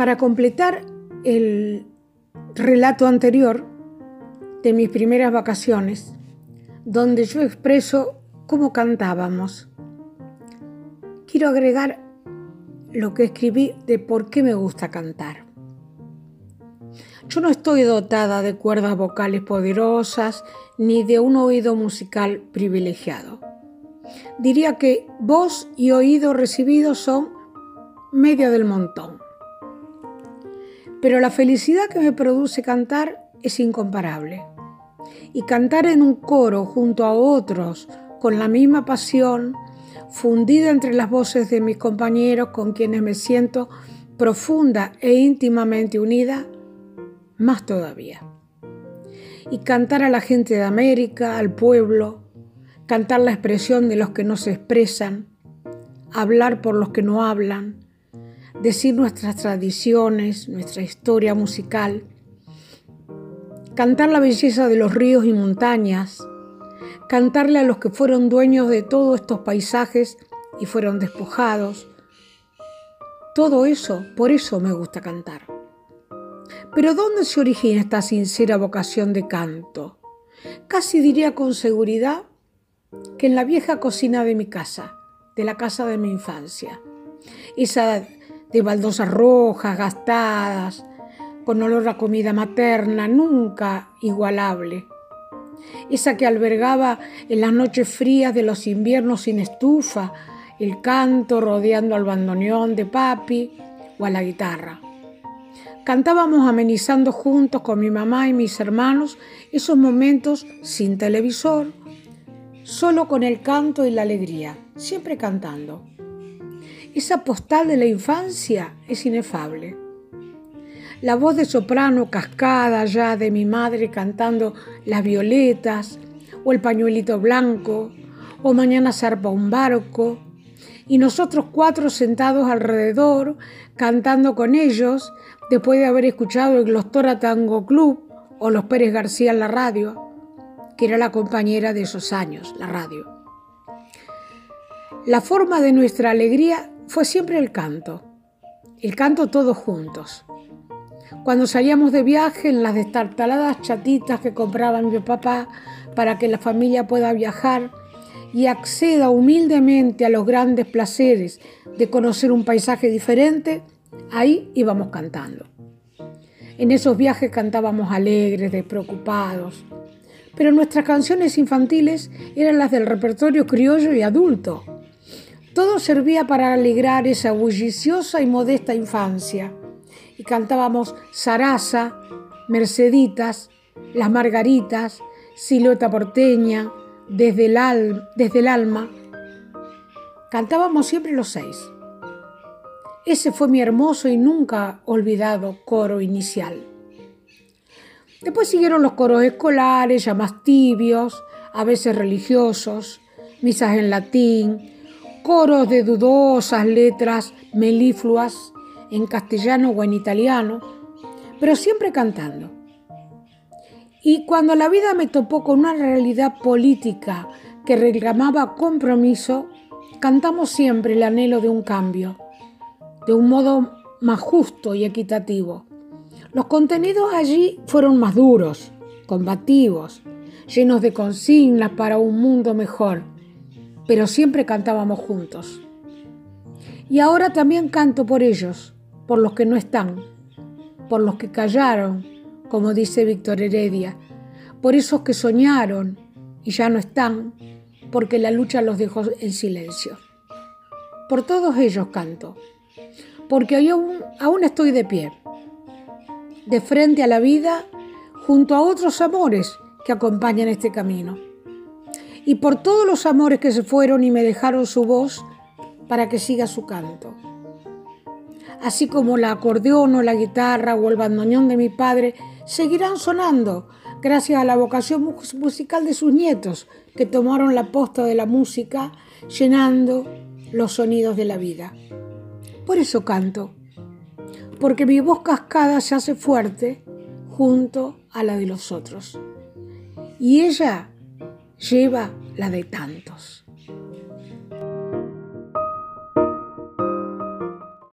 Para completar el relato anterior de mis primeras vacaciones, donde yo expreso cómo cantábamos, quiero agregar lo que escribí de por qué me gusta cantar. Yo no estoy dotada de cuerdas vocales poderosas ni de un oído musical privilegiado. Diría que voz y oído recibido son media del montón. Pero la felicidad que me produce cantar es incomparable. Y cantar en un coro junto a otros con la misma pasión, fundida entre las voces de mis compañeros con quienes me siento profunda e íntimamente unida, más todavía. Y cantar a la gente de América, al pueblo, cantar la expresión de los que no se expresan, hablar por los que no hablan, decir nuestras tradiciones, nuestra historia musical, cantar la belleza de los ríos y montañas, cantarle a los que fueron dueños de todos estos paisajes y fueron despojados. Todo eso, por eso me gusta cantar. Pero ¿dónde se origina esta sincera vocación de canto? Casi diría con seguridad que en la vieja cocina de mi casa, de la casa de mi infancia. Esa de baldosas rojas, gastadas, con olor a comida materna, nunca igualable. Esa que albergaba en las noches frías de los inviernos sin estufa, el canto rodeando al bandoneón de papi o a la guitarra. Cantábamos amenizando juntos con mi mamá y mis hermanos esos momentos sin televisor, solo con el canto y la alegría, siempre cantando. Esa postal de la infancia es inefable. La voz de soprano cascada ya de mi madre cantando Las violetas o El pañuelito blanco o Mañana zarpa un barco y nosotros cuatro sentados alrededor cantando con ellos después de haber escuchado el Glostora Tango Club o los Pérez García en la radio, que era la compañera de esos años, la radio. La forma de nuestra alegría fue siempre el canto, el canto todos juntos. Cuando salíamos de viaje en las destartaladas chatitas que compraba mi papá para que la familia pueda viajar y acceda humildemente a los grandes placeres de conocer un paisaje diferente, Ahí íbamos cantando. En esos viajes cantábamos alegres, despreocupados, pero nuestras canciones infantiles eran las del repertorio criollo y adulto. Todo servía para alegrar esa bulliciosa y modesta infancia. Y cantábamos Sarasa, Merceditas, Las Margaritas, Silueta Porteña, desde el, desde el alma. Cantábamos siempre los seis. Ese fue mi hermoso y nunca olvidado coro inicial. Después siguieron los coros escolares, ya más tibios, a veces religiosos, misas en latín, coros de dudosas letras melifluas en castellano o en italiano, pero siempre cantando. Y cuando la vida me topó con una realidad política que reclamaba compromiso, cantamos siempre el anhelo de un cambio de un modo más justo y equitativo. Los contenidos allí fueron más duros, combativos, llenos de consignas para un mundo mejor, pero siempre cantábamos juntos. Y ahora también canto por ellos, por los que no están, por los que callaron, como dice Víctor Heredia, por esos que soñaron y ya no están, porque la lucha los dejó en silencio. Por todos ellos canto porque aún, aún estoy de pie, de frente a la vida, junto a otros amores que acompañan este camino. Y por todos los amores que se fueron y me dejaron su voz para que siga su canto. Así como la acordeón o la guitarra o el bandoneón de mi padre seguirán sonando gracias a la vocación musical de sus nietos que tomaron la posta de la música llenando los sonidos de la vida. Por eso canto, porque mi voz cascada se hace fuerte junto a la de los otros. Y ella lleva la de tantos.